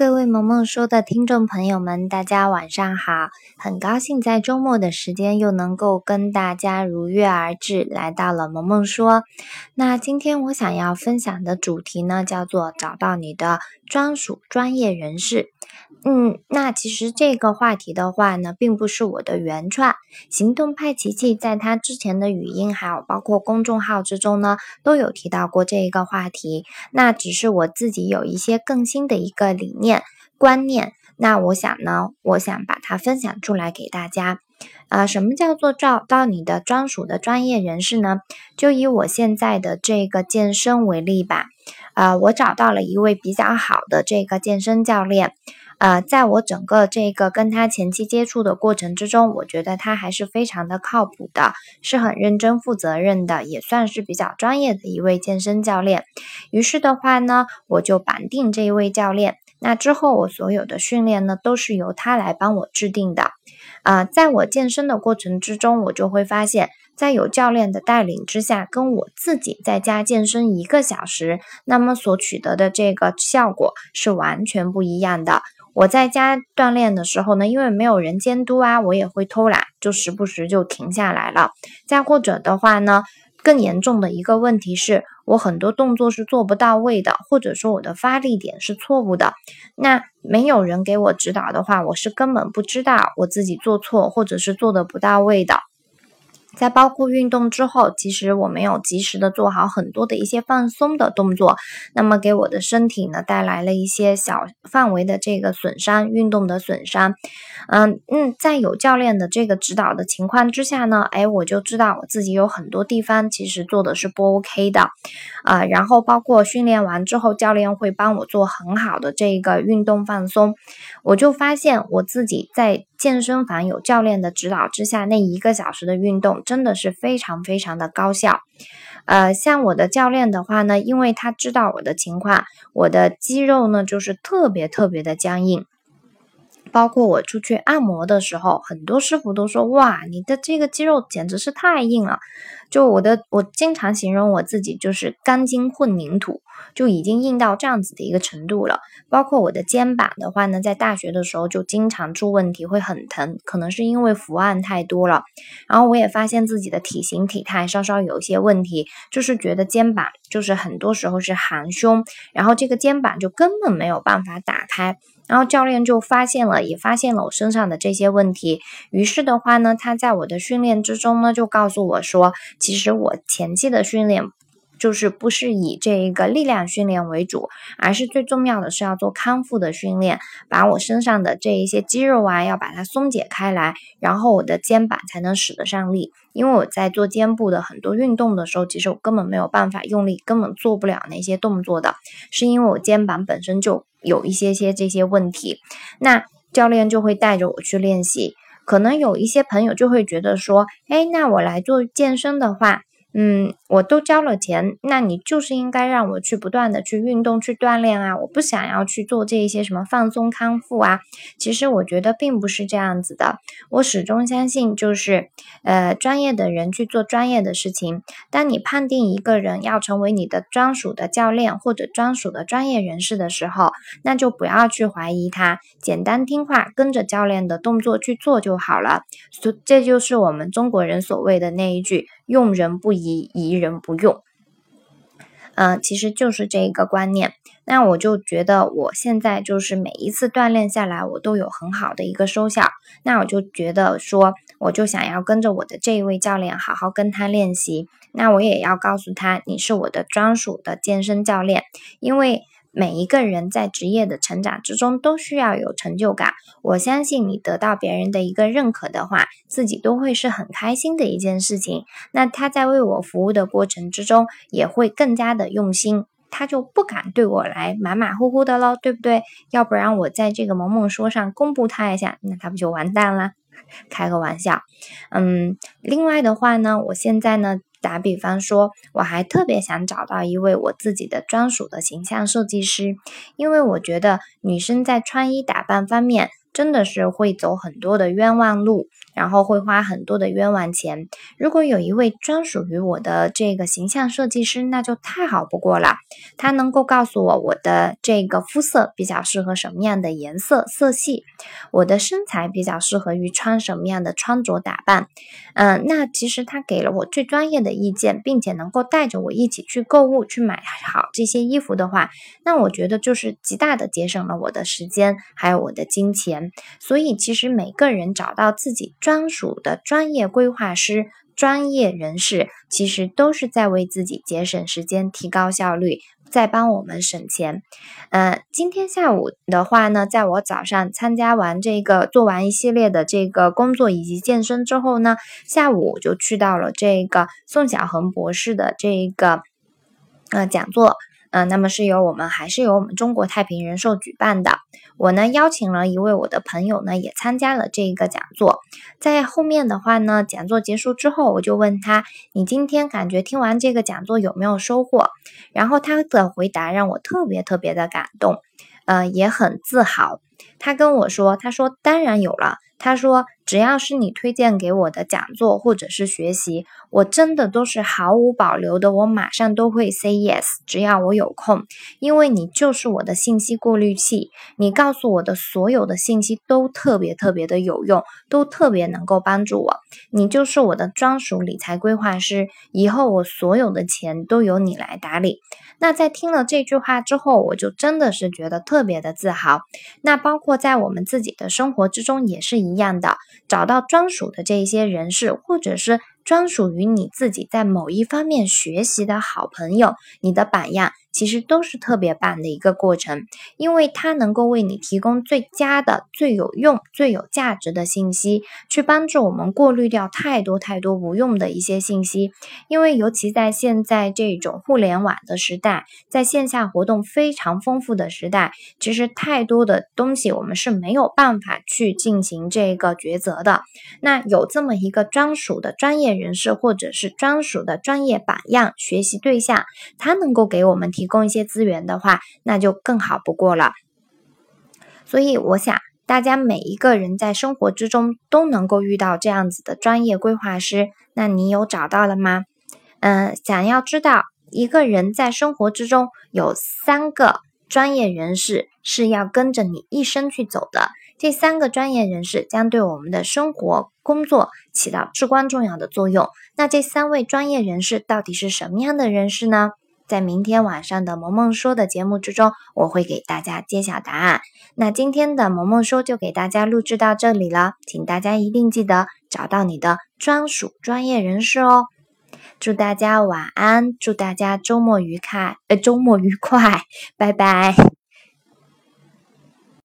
各位萌萌说的听众朋友们，大家晚上好！很高兴在周末的时间又能够跟大家如约而至，来到了萌萌说。那今天我想要分享的主题呢，叫做找到你的专属专业人士。嗯，那其实这个话题的话呢，并不是我的原创。行动派琪琪在他之前的语音，还有包括公众号之中呢，都有提到过这一个话题。那只是我自己有一些更新的一个理念观念。那我想呢，我想把它分享出来给大家。啊，什么叫做找到你的专属的专业人士呢？就以我现在的这个健身为例吧。啊，我找到了一位比较好的这个健身教练。呃，在我整个这个跟他前期接触的过程之中，我觉得他还是非常的靠谱的，是很认真负责任的，也算是比较专业的一位健身教练。于是的话呢，我就绑定这一位教练。那之后，我所有的训练呢，都是由他来帮我制定的。啊，在我健身的过程之中，我就会发现，在有教练的带领之下，跟我自己在家健身一个小时，那么所取得的这个效果是完全不一样的。我在家锻炼的时候呢，因为没有人监督啊，我也会偷懒，就时不时就停下来了。再或者的话呢，更严重的一个问题是我很多动作是做不到位的，或者说我的发力点是错误的。那没有人给我指导的话，我是根本不知道我自己做错或者是做的不到位的。在包括运动之后，其实我没有及时的做好很多的一些放松的动作，那么给我的身体呢带来了一些小范围的这个损伤，运动的损伤。嗯嗯，在有教练的这个指导的情况之下呢，哎，我就知道我自己有很多地方其实做的是不 OK 的，啊，然后包括训练完之后，教练会帮我做很好的这个运动放松，我就发现我自己在。健身房有教练的指导之下，那一个小时的运动真的是非常非常的高效。呃，像我的教练的话呢，因为他知道我的情况，我的肌肉呢就是特别特别的僵硬。包括我出去按摩的时候，很多师傅都说：“哇，你的这个肌肉简直是太硬了。”就我的，我经常形容我自己就是钢筋混凝土，就已经硬到这样子的一个程度了。包括我的肩膀的话呢，在大学的时候就经常出问题，会很疼，可能是因为伏案太多了。然后我也发现自己的体型体态稍稍有一些问题，就是觉得肩膀就是很多时候是含胸，然后这个肩膀就根本没有办法打开。然后教练就发现了，也发现了我身上的这些问题。于是的话呢，他在我的训练之中呢，就告诉我说，其实我前期的训练。就是不是以这一个力量训练为主，而是最重要的是要做康复的训练，把我身上的这一些肌肉啊，要把它松解开来，然后我的肩膀才能使得上力。因为我在做肩部的很多运动的时候，其实我根本没有办法用力，根本做不了那些动作的，是因为我肩膀本身就有一些些这些问题。那教练就会带着我去练习，可能有一些朋友就会觉得说，哎，那我来做健身的话。嗯，我都交了钱，那你就是应该让我去不断的去运动、去锻炼啊！我不想要去做这一些什么放松康复啊。其实我觉得并不是这样子的，我始终相信就是，呃，专业的人去做专业的事情。当你判定一个人要成为你的专属的教练或者专属的专业人士的时候，那就不要去怀疑他，简单听话，跟着教练的动作去做就好了。所这就是我们中国人所谓的那一句。用人不疑，疑人不用。嗯，其实就是这一个观念。那我就觉得，我现在就是每一次锻炼下来，我都有很好的一个收效。那我就觉得说，我就想要跟着我的这一位教练，好好跟他练习。那我也要告诉他，你是我的专属的健身教练，因为。每一个人在职业的成长之中都需要有成就感。我相信你得到别人的一个认可的话，自己都会是很开心的一件事情。那他在为我服务的过程之中，也会更加的用心，他就不敢对我来马马虎虎的喽，对不对？要不然我在这个萌萌说上公布他一下，那他不就完蛋了？开个玩笑。嗯，另外的话呢，我现在呢。打比方说，我还特别想找到一位我自己的专属的形象设计师，因为我觉得女生在穿衣打扮方面，真的是会走很多的冤枉路，然后会花很多的冤枉钱。如果有一位专属于我的这个形象设计师，那就太好不过了。他能够告诉我我的这个肤色比较适合什么样的颜色色系，我的身材比较适合于穿什么样的穿着打扮。嗯，那其实他给了我最专业的意见，并且能够带着我一起去购物去买好这些衣服的话，那我觉得就是极大的节省了我的时间，还有我的金钱。所以，其实每个人找到自己专属的专业规划师、专业人士，其实都是在为自己节省时间、提高效率，在帮我们省钱。嗯，今天下午的话呢，在我早上参加完这个、做完一系列的这个工作以及健身之后呢，下午就去到了这个宋小恒博士的这个呃讲座。嗯，那么是由我们还是由我们中国太平人寿举办的。我呢邀请了一位我的朋友呢，也参加了这一个讲座。在后面的话呢，讲座结束之后，我就问他：“你今天感觉听完这个讲座有没有收获？”然后他的回答让我特别特别的感动，呃，也很自豪。他跟我说：“他说当然有了。”他说：“只要是你推荐给我的讲座或者是学习，我真的都是毫无保留的，我马上都会 say yes。只要我有空，因为你就是我的信息过滤器，你告诉我的所有的信息都特别特别的有用，都特别能够帮助我。你就是我的专属理财规划师，以后我所有的钱都由你来打理。”那在听了这句话之后，我就真的是觉得特别的自豪。那包括在我们自己的生活之中也是一。样的，找到专属的这一些人士，或者是。专属于你自己在某一方面学习的好朋友，你的榜样其实都是特别棒的一个过程，因为它能够为你提供最佳的、最有用、最有价值的信息，去帮助我们过滤掉太多太多无用的一些信息。因为尤其在现在这种互联网的时代，在线下活动非常丰富的时代，其实太多的东西我们是没有办法去进行这个抉择的。那有这么一个专属的专业。人士或者是专属的专业榜样学习对象，他能够给我们提提供一些资源的话，那就更好不过了。所以，我想大家每一个人在生活之中都能够遇到这样子的专业规划师。那你有找到了吗？嗯，想要知道一个人在生活之中有三个专业人士是要跟着你一生去走的。这三个专业人士将对我们的生活、工作起到至关重要的作用。那这三位专业人士到底是什么样的人士呢？在明天晚上的萌萌说的节目之中，我会给大家揭晓答案。那今天的萌萌说就给大家录制到这里了，请大家一定记得找到你的专属专业人士哦。祝大家晚安，祝大家周末愉快，呃，周末愉快，拜拜。